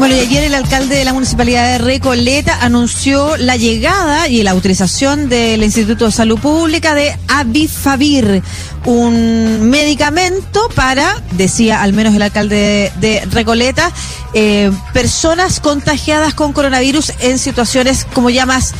Bueno, y ayer el alcalde de la municipalidad de Recoleta anunció la llegada y la autorización del Instituto de Salud Pública de Avifavir, un medicamento para, decía al menos el alcalde de, Recoleta, eh, personas contagiadas con coronavirus en situaciones como ya más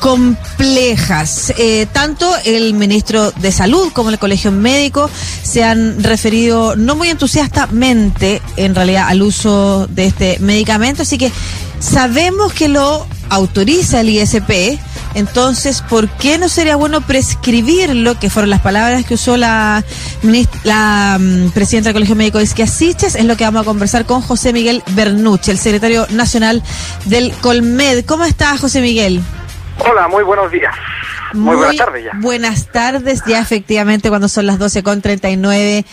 complejas. Eh, tanto el ministro de Salud como el Colegio Médico se han referido no muy entusiastamente en realidad al uso de este medicamento, así que sabemos que lo autoriza el ISP. Entonces, ¿por qué no sería bueno prescribirlo? Que fueron las palabras que usó la, mm, presidenta del Colegio Médico de Asiches. Es lo que vamos a conversar con José Miguel Bernucci, el secretario nacional del Colmed. ¿Cómo está, José Miguel? Hola, muy buenos días. Muy, buenas tardes ya. Buenas tardes, ya efectivamente cuando son las 12 con 39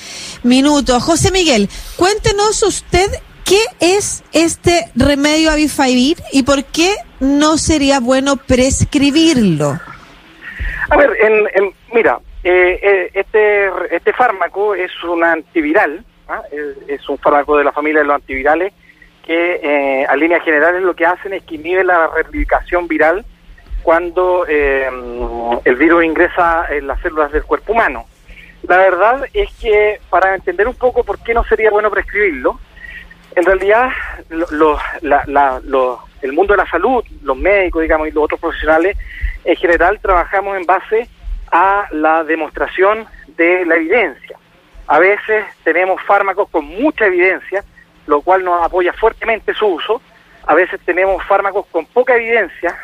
minutos. José Miguel, cuéntenos usted qué es este remedio Avifavir y por qué no sería bueno prescribirlo. A ver, en, mira, eh, eh, este, este fármaco es un antiviral, ¿ah? es, un fármaco de la familia de los antivirales que eh, a líneas generales lo que hacen es que inhibe la replicación viral cuando eh, el virus ingresa en las células del cuerpo humano. La verdad es que para entender un poco por qué no sería bueno prescribirlo, en realidad el mundo de la salud, los médicos, digamos, y los otros profesionales, en general trabajamos en base a la demostración de la evidencia. A veces tenemos fármacos con mucha evidencia, lo cual nos apoya fuertemente su uso. A veces tenemos fármacos con poca evidencia,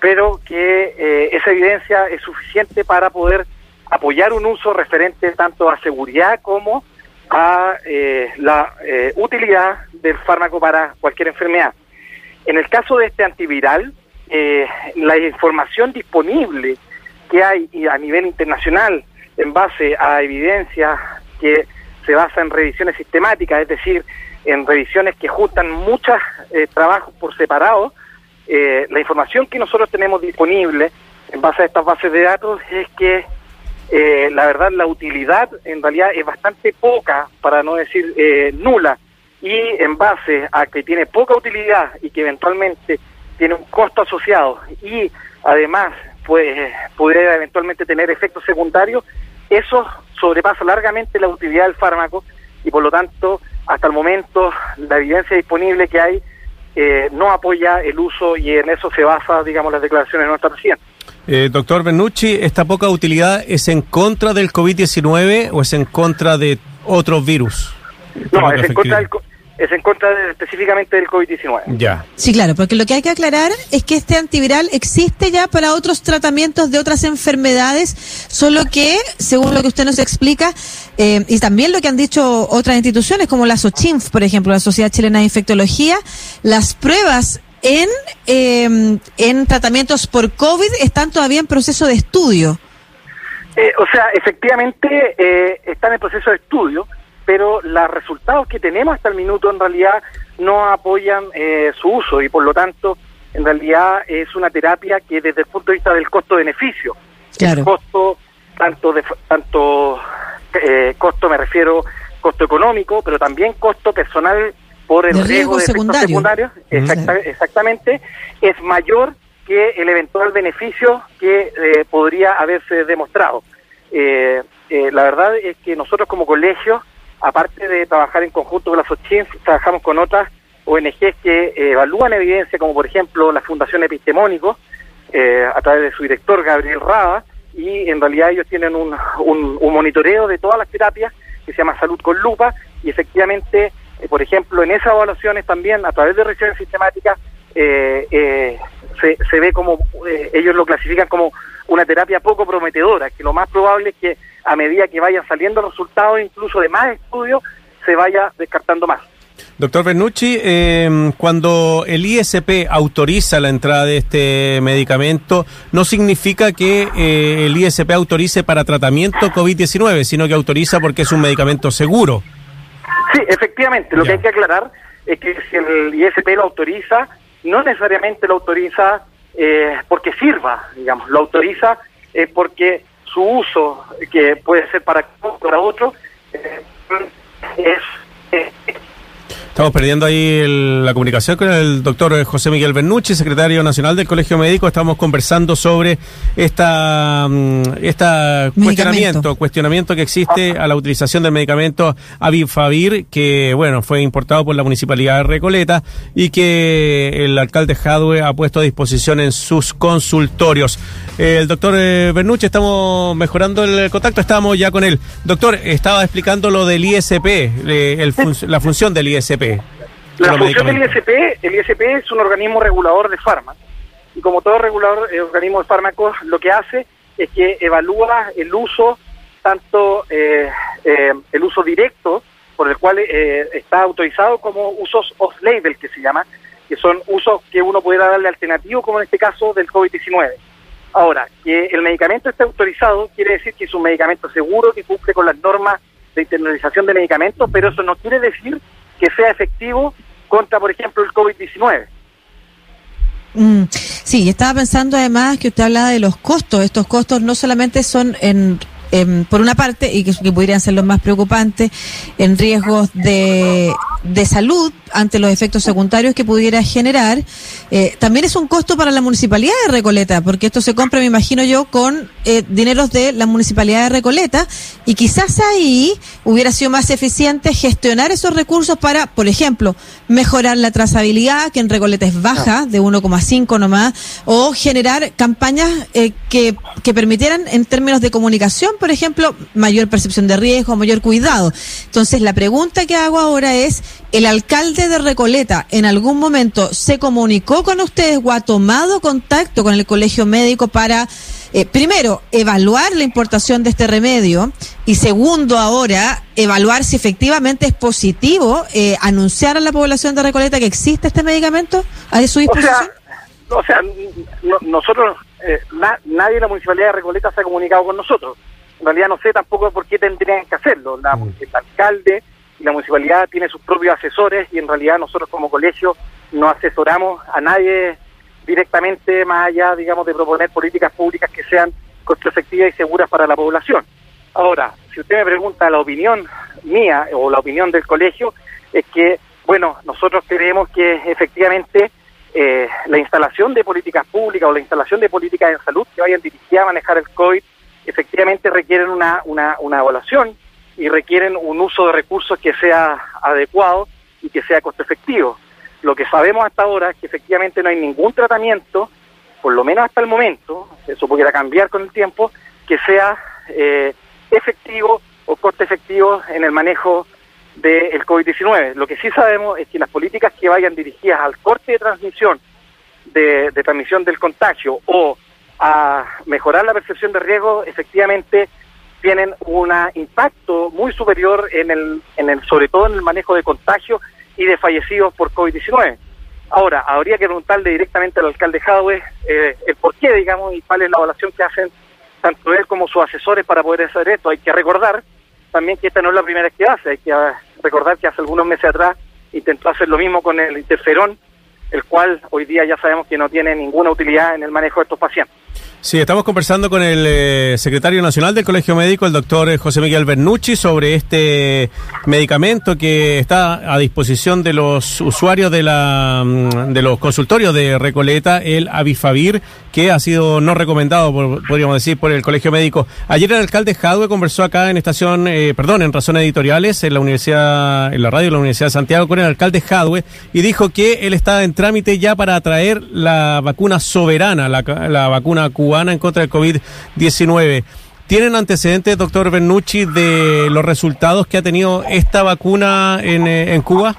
pero que eh, esa evidencia es suficiente para poder apoyar un uso referente tanto a seguridad como a eh, la eh, utilidad del fármaco para cualquier enfermedad. En el caso de este antiviral, la información disponible que hay a nivel internacional en base a evidencia que se basa en revisiones sistemáticas, es decir, en revisiones que juntan muchos trabajos por separado, eh, la información que nosotros tenemos disponible en base a estas bases de datos es que eh, la verdad la utilidad en realidad es bastante poca, para no decir eh, nula, y en base a que tiene poca utilidad y que eventualmente tiene un costo asociado y además pues pudiera eventualmente tener efectos secundarios, eso sobrepasa largamente la utilidad del fármaco y por lo tanto hasta el momento la evidencia disponible que hay eh, no apoya el uso y en eso se basa, digamos, las declaraciones de nuestra presidenta. Eh, doctor Bernucci, ¿esta poca utilidad es en contra del COVID-19 o es en contra de otros virus? No, es en contra del es en contra específicamente del COVID-19. Ya. Sí, claro, porque lo que hay que aclarar es que este antiviral existe ya para otros tratamientos de otras enfermedades, solo que, según lo que usted nos explica, eh, y también lo que han dicho otras instituciones como la SOCHINF, por ejemplo, la Sociedad Chilena de Infectología, las pruebas en, eh, en tratamientos por COVID están todavía en proceso de estudio. Eh, o sea, efectivamente están en proceso de estudio pero los resultados que tenemos hasta el minuto en realidad no apoyan eh, su uso y por lo tanto en realidad es una terapia que desde el punto de vista del costo-beneficio, el costo tanto de tanto eh, costo me refiero costo económico, pero también costo personal por el riesgo, de secundario. secundarios, exactamente, es mayor que el eventual beneficio que eh, podría haberse demostrado. la verdad es que nosotros como colegio aparte de trabajar en conjunto con la SOCHINF, trabajamos con otras ONGs que eh, evalúan evidencia, como por ejemplo la Fundación Epistemónico, eh, a través de su director Gabriel Rada, y en realidad ellos tienen un, un, monitoreo de todas las terapias que se llama Salud con Lupa, y efectivamente, eh, por ejemplo, en esas evaluaciones también, a través de revisiones sistemáticas, se, se ve como ellos lo clasifican como una terapia poco prometedora, que lo más probable es que a medida que vayan saliendo resultados, incluso de más estudios, se vaya descartando más. Doctor Bernucci, eh, cuando el ISP autoriza la entrada de este medicamento, no significa que eh, el ISP autorice para tratamiento COVID-19, sino que autoriza porque es un medicamento seguro. Sí, efectivamente. Lo que hay que aclarar es que si el ISP lo autoriza, no necesariamente lo autoriza eh, porque sirva, digamos, lo autoriza porque su uso, que puede ser para, para otro, eh, es, Estamos perdiendo ahí la comunicación con el doctor José Miguel Bernucci, secretario nacional del Colegio Médico. Estamos conversando sobre esta, mm, esta cuestionamiento, cuestionamiento que existe a la utilización del medicamento Avifavir, que bueno, fue importado por la municipalidad de Recoleta y que el alcalde Jadwe ha puesto a disposición en sus consultorios. El doctor eh, Bernucci, estamos mejorando el contacto, estamos ya con él. Doctor, estaba explicando lo del ISP, eh, la función del ISP. La función del ISP, el ISP es un organismo regulador de fármacos. Y como todo regulador eh, organismo de fármacos lo que hace es que evalúa el uso tanto eh, eh, el uso directo por el cual está autorizado como usos off-label que se llama, que son usos que uno pudiera darle alternativo como en este caso del COVID-19. Ahora, que el medicamento esté autorizado quiere decir que es un medicamento seguro que cumple con las normas de internalización de medicamentos, pero eso no quiere decir que sea efectivo contra, por ejemplo, el COVID-19. Mm, sí, estaba pensando además que usted hablaba de los costos. Estos costos no solamente son en por una parte, y que, que, podrían ser los más preocupantes, en riesgos de, de salud ante los efectos secundarios que pudiera generar, eh, también es un costo para la municipalidad de Recoleta, porque esto se compra, me imagino yo, con eh, dineros de la municipalidad de Recoleta, y quizás ahí hubiera sido más eficiente gestionar esos recursos para, por ejemplo, mejorar la trazabilidad, que en Recoleta es baja, de 1,5 nomás, o generar campañas eh, que, que permitieran, en términos de comunicación, por ejemplo, mayor percepción de riesgo, mayor cuidado. Entonces, la pregunta que hago ahora es, ¿el alcalde de Recoleta en algún momento se comunicó con ustedes o ha tomado contacto con el colegio médico para, eh, primero, evaluar la importación de este remedio y segundo, ahora, evaluar si efectivamente es positivo eh, anunciar a la población de Recoleta que existe este medicamento a su disposición? O sea, nosotros, eh, nadie de la municipalidad de Recoleta se ha comunicado con nosotros en realidad no sé tampoco por qué tendrían que hacerlo. La, mm. El alcalde y la municipalidad tiene sus propios asesores y en realidad nosotros como colegio no asesoramos a nadie directamente más allá, digamos, de proponer políticas públicas que sean costo efectivas y seguras para la población. Ahora, si usted me pregunta la opinión mía o la opinión del colegio, es que, bueno, nosotros creemos que efectivamente eh, la instalación de políticas públicas o la instalación de políticas de salud que vayan dirigidas a manejar el COVID efectivamente requieren una, una, una evaluación y requieren un uso de recursos que sea adecuado y que sea costo efectivo. Lo que sabemos hasta ahora es que efectivamente no hay ningún tratamiento, por lo menos hasta el momento, eso pudiera cambiar con el tiempo, que sea eh, efectivo o costo efectivo en el manejo del COVID-19. Lo que sí sabemos es que las políticas que vayan dirigidas al corte de transmisión, de, de transmisión del contagio o a mejorar la percepción de riesgo, efectivamente tienen un impacto muy superior en el, en el, sobre todo en el manejo de contagios y de fallecidos por COVID-19. Ahora, habría que preguntarle directamente al alcalde Jadwe eh, el por qué, digamos, y cuál es la evaluación que hacen tanto él como sus asesores para poder hacer esto. Hay que recordar también que esta no es la primera vez que hace, hay que recordar que hace algunos meses atrás intentó hacer lo mismo con el interferón, el cual hoy día ya sabemos que no tiene ninguna utilidad en el manejo de estos pacientes. Sí, estamos conversando con el eh, secretario nacional del Colegio Médico, el doctor eh, José Miguel Bernucci, sobre este medicamento que está a disposición de los usuarios de, la, mm, de los consultorios de Recoleta, el Avifavir, que ha sido no recomendado, podríamos decir, por el Colegio Médico. Ayer el alcalde Jadwe conversó acá en estación, eh, perdón, en Razones Editoriales, en la Universidad, en la radio de la Universidad de Santiago, con el alcalde Jadwe, y dijo que él está en trámite ya para traer la vacuna soberana, la, la vacuna cubana en contra del COVID-19. ¿Tienen antecedentes, doctor Bernucci, de los resultados que ha tenido esta vacuna en, eh, en Cuba?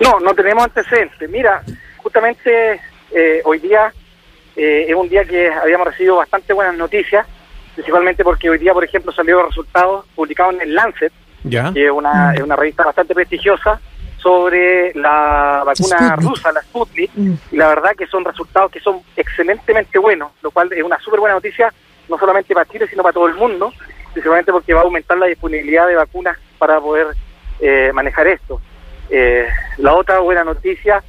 No, no tenemos antecedentes. Mira, justamente eh, hoy día eh, es un día que habíamos recibido bastante buenas noticias, principalmente porque hoy día, por ejemplo, salieron resultados publicados en el Lancet, que es una, es una revista bastante prestigiosa, sobre la vacuna rusa, la Sputnik, mm. y la verdad que son resultados que son excelentemente buenos, lo cual es una súper buena noticia, no solamente para Chile, sino para todo el mundo, principalmente porque va a aumentar la disponibilidad de vacunas para poder eh, manejar esto. Eh, la otra buena noticia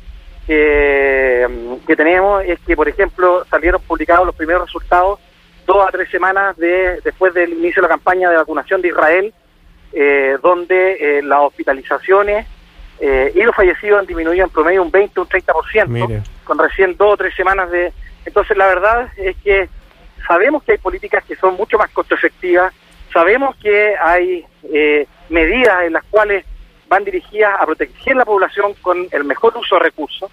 que, que tenemos es que, por ejemplo, salieron publicados los primeros resultados dos a tres semanas de, después del inicio de la campaña de vacunación de Israel, eh, donde las hospitalizaciones eh, y los fallecidos han disminuido en promedio un 20 un 30%, con recién dos o tres semanas de... Entonces la verdad es que sabemos que hay políticas que son mucho más costo efectivas, sabemos que hay eh, medidas en las cuales van dirigidas a proteger la población con el mejor uso de recursos.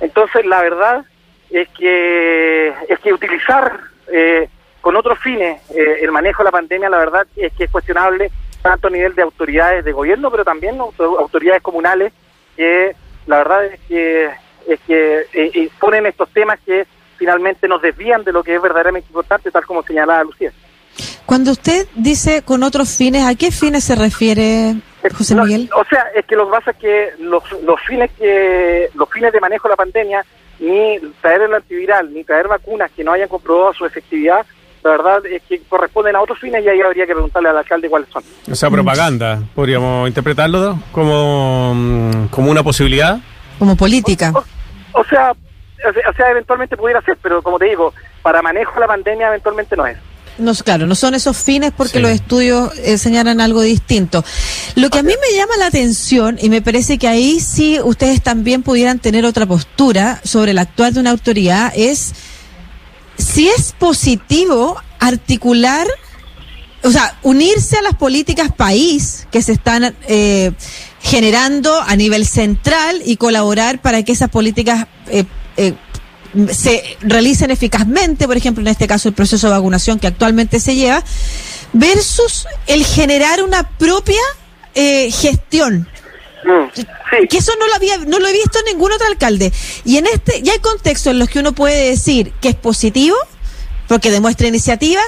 Entonces, la verdad es que es que utilizar eh, con otros fines eh, el manejo de la pandemia, la verdad es que es cuestionable tanto a nivel de autoridades de gobierno, pero también autoridades comunales que la verdad es que es que ponen estos temas que finalmente nos desvían de lo que es verdaderamente importante, tal como señalaba Lucía. Cuando usted dice con otros fines, ¿a qué fines se refiere, José Miguel? o sea, es que lo que pasa es que los, los fines que los fines de manejo de la pandemia, ni traer el antiviral, ni traer vacunas que no hayan comprobado su efectividad, la verdad es que corresponden a otros fines y ahí habría que preguntarle al alcalde cuáles son. O sea, propaganda, podríamos interpretarlo como, mm, como una posibilidad. Como política. O, sea, o sea, eventualmente pudiera ser, pero como te digo, para manejo de la pandemia eventualmente no es. No, claro, no son esos fines porque los estudios eh, señalan algo distinto. Lo que a mí me llama la atención, y me parece que ahí sí ustedes también pudieran tener otra postura sobre el actual de una autoridad, es si es positivo articular, o sea, unirse a las políticas país que se están eh, generando a nivel central y colaborar para que esas políticas eh, eh se realicen eficazmente, por ejemplo, en este caso el proceso de vacunación que actualmente se lleva, versus el generar una propia eh, gestión. Que eso no lo había, no lo he visto en ningún otro alcalde. Y en este, ya hay contextos en los que uno puede decir que es positivo, porque demuestra iniciativa,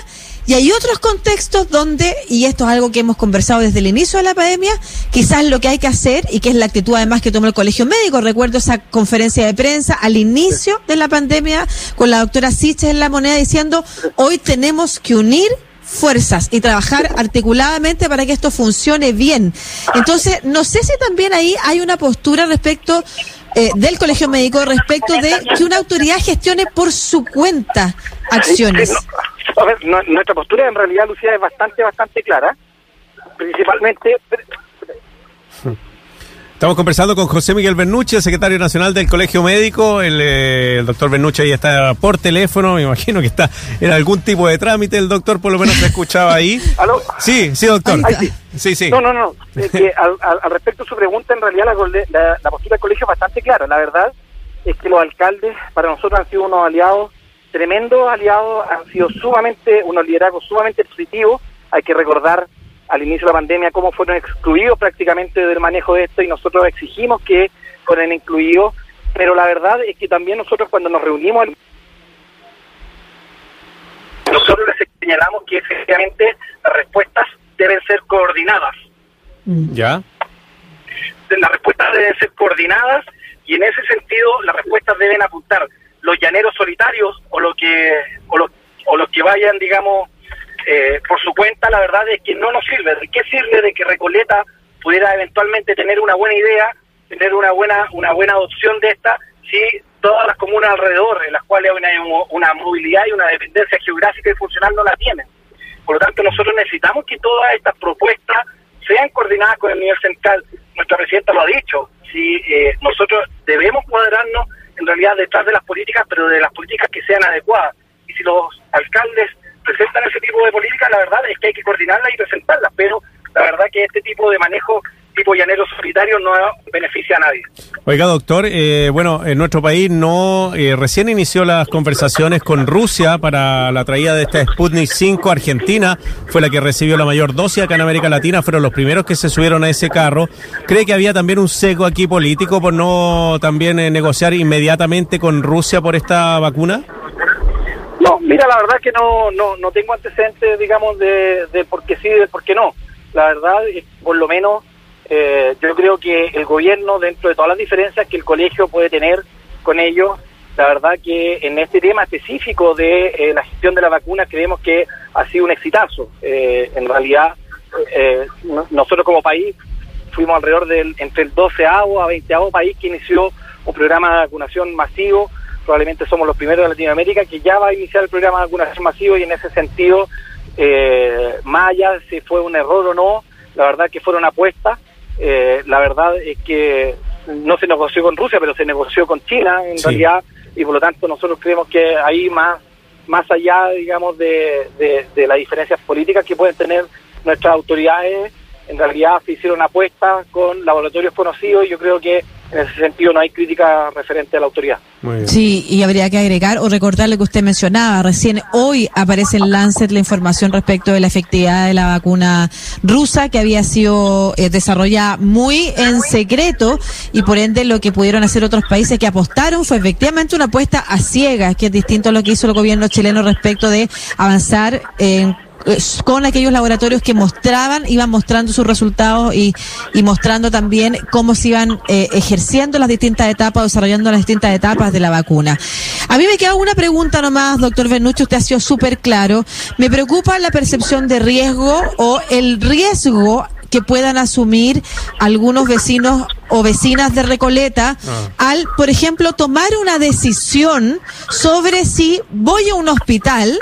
y hay otros contextos donde, y esto es algo que hemos conversado desde el inicio de la pandemia, quizás lo que hay que hacer, y que es la actitud además que tomó el Colegio Médico, recuerdo esa conferencia de prensa al inicio de la pandemia con la doctora Siches en la moneda diciendo, hoy tenemos que unir fuerzas y trabajar articuladamente para que esto funcione bien. Entonces, no sé si también ahí hay una postura respecto eh, del Colegio Médico respecto de que una autoridad gestione por su cuenta acciones. A ver, nuestra postura en realidad, Lucía, es bastante, bastante clara. Principalmente... Estamos conversando con José Miguel Bernucci, el secretario nacional del Colegio Médico. El, eh, doctor Bernucci ahí está por teléfono, me imagino que está en algún tipo de trámite. El doctor por lo menos se escuchaba ahí. ¿Aló? Sí, sí, doctor. sí. sí, No, no, no. al, respecto de su pregunta, en realidad la, la postura del colegio es bastante clara. La verdad es que los alcaldes para nosotros han sido unos aliados tremendos aliados, han sido sumamente, unos liderazgos sumamente positivos. Hay que recordar al inicio de la pandemia cómo fueron excluidos prácticamente del manejo de esto y nosotros exigimos que fueran incluidos, pero la verdad es que también nosotros cuando nos reunimos, nosotros les señalamos que efectivamente las respuestas deben ser coordinadas. Mm. ¿Ya? Las respuestas deben ser coordinadas y en ese sentido las respuestas deben apuntar los llaneros solitarios o lo que o los, o los que vayan digamos eh, por su cuenta la verdad es que no nos sirve. De qué sirve de que Recoleta pudiera eventualmente tener una buena idea tener una buena una buena adopción de esta si todas las comunas alrededor en las cuales hay una, una movilidad y una dependencia geográfica y funcional no la tienen por lo tanto nosotros necesitamos que todas estas propuestas sean coordinadas con el nivel central. Nuestra presidenta lo ha dicho. Si eh, nosotros debemos cuadrarnos en realidad detrás de las políticas, pero de las políticas que sean adecuadas. Y si los alcaldes presentan ese tipo de políticas, la verdad es que hay que coordinarlas y presentarlas, pero la verdad que este tipo de manejo tipo llanero solitario no beneficia a nadie. Oiga, doctor, eh, bueno, en nuestro país no eh, recién inició las conversaciones con Rusia para la traída de esta Sputnik 5. Argentina fue la que recibió la mayor dosis acá en América Latina, fueron los primeros que se subieron a ese carro. ¿Cree que había también un seco aquí político por no también eh, negociar inmediatamente con Rusia por esta vacuna? Mira, la verdad que no, no, no tengo antecedentes, digamos, de, de por qué sí de por qué no. La verdad, por lo menos eh, yo creo que el gobierno, dentro de todas las diferencias que el colegio puede tener con ellos, la verdad que en este tema específico de eh, la gestión de la vacuna creemos que ha sido un exitazo. Eh, en realidad, nosotros como país fuimos alrededor del entre el 12 a 20 país que inició un programa de vacunación masivo. Probablemente somos los primeros de Latinoamérica que ya va a iniciar el programa de vacunación masivo y en ese sentido, más allá si fue un error o no, la verdad que fueron apuestas eh, la verdad es que no se negoció con Rusia, pero se negoció con China en Sí. realidad, y por lo tanto nosotros creemos que ahí más, más allá, digamos, de, de, de las diferencias políticas que pueden tener nuestras autoridades, en realidad se hicieron apuestas con laboratorios conocidos y yo creo que en ese sentido no hay crítica referente a la autoridad. Sí, y habría que agregar o recordar lo que usted mencionaba. Recién hoy aparece en Lancet la información respecto de la efectividad de la vacuna rusa que había sido eh, desarrollada muy en secreto y por ende lo que pudieron hacer otros países que apostaron fue efectivamente una apuesta a ciegas, que es distinto a lo que hizo el gobierno chileno respecto de avanzar en eh, con aquellos laboratorios que mostraban, iban mostrando sus resultados y, y mostrando también cómo se iban eh, ejerciendo las distintas etapas, desarrollando las distintas etapas de la vacuna. A mí me queda una pregunta nomás, doctor Bernucci, usted ha sido súper claro. Me preocupa la percepción de riesgo o el riesgo que puedan asumir algunos vecinos o vecinas de Recoleta Ah. al, por ejemplo, tomar una decisión sobre si voy a un hospital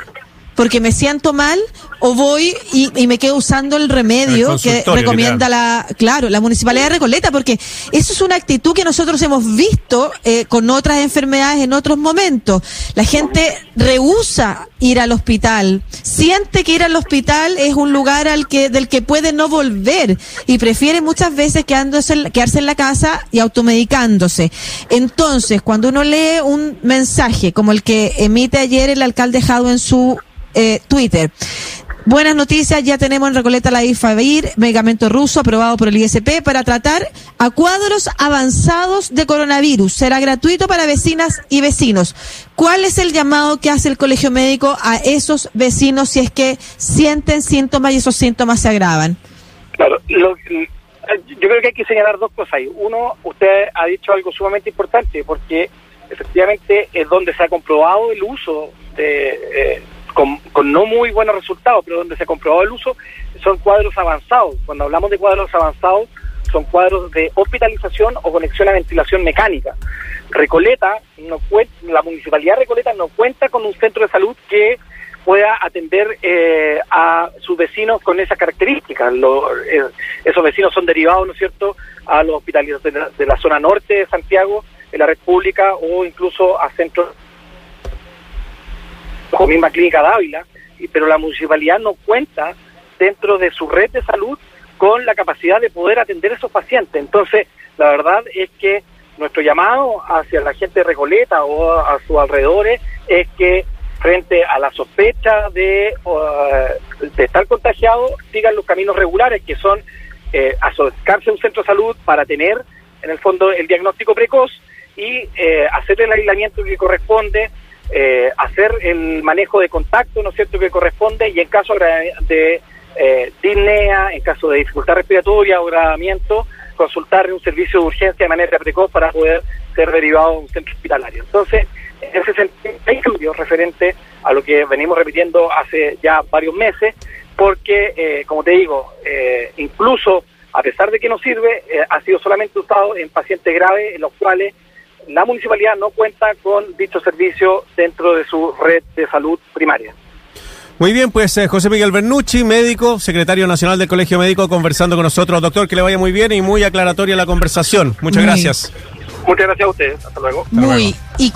porque me siento mal o voy y, y me quedo usando el El remedio que recomienda la, claro, la municipalidad de Recoleta, porque eso es una actitud que nosotros hemos visto eh, con otras enfermedades en otros momentos. La gente rehúsa ir al hospital, siente que ir al hospital es un lugar al que del que puede no volver y prefiere muchas veces quedándose, quedarse en la casa y automedicándose. Entonces, cuando uno lee un mensaje como el que emite ayer el alcalde Jado en su eh, Twitter. Buenas noticias, ya tenemos en Recoleta la IFAVIR, medicamento ruso aprobado por el ISP para tratar a cuadros avanzados de coronavirus. Será gratuito para vecinas y vecinos. ¿Cuál es el llamado que hace el colegio médico a esos vecinos si es que sienten síntomas y esos síntomas se agravan? Claro, lo- yo creo que hay que señalar dos cosas ahí. Uno, usted ha dicho algo sumamente importante, porque efectivamente es donde se ha comprobado el uso de, eh, con, con no muy buenos resultados, pero donde se ha comprobado el uso son cuadros avanzados. Cuando hablamos de cuadros avanzados, son cuadros de hospitalización o conexión a ventilación mecánica. Recoleta, no la municipalidad de Recoleta no cuenta con un centro de salud que pueda atender eh, a sus vecinos con esas características. Lo- eh, esos vecinos son derivados, ¿no es cierto?, a los hospitales de la, de la zona norte de Santiago, de la red pública o incluso a centros como misma clínica Dávila, y- pero la municipalidad no cuenta dentro de su red de salud con la capacidad de poder atender a esos pacientes. Entonces, la verdad es que nuestro llamado hacia la gente de Recoleta o a sus alrededores es que frente a la sospecha de, de estar contagiado, sigan los caminos regulares, que son eh, acercarse a un centro de salud para tener, en el fondo, el diagnóstico precoz y eh, hacer el aislamiento que corresponde, eh, hacer el manejo de contacto, ¿no es cierto?, que corresponde, y en caso de, de eh, disnea, en caso de dificultad respiratoria o agravamiento, consultar un servicio de urgencia de manera precoz para poder ser derivado a un centro hospitalario. Entonces, en ese sentido, hay cambios referente a lo que venimos repitiendo hace ya varios meses, porque, eh, como te digo, eh, incluso a pesar de que no sirve, eh, ha sido solamente usado en pacientes graves en los cuales la municipalidad no cuenta con dicho servicio dentro de su red de salud primaria. Muy bien, pues eh, José Miguel Bernucci, médico, secretario nacional del Colegio Médico, conversando con nosotros. Doctor, que le vaya muy bien y muy aclaratoria la conversación. Muchas Muy. gracias. Muchas gracias a ustedes. Hasta luego. Muy. Y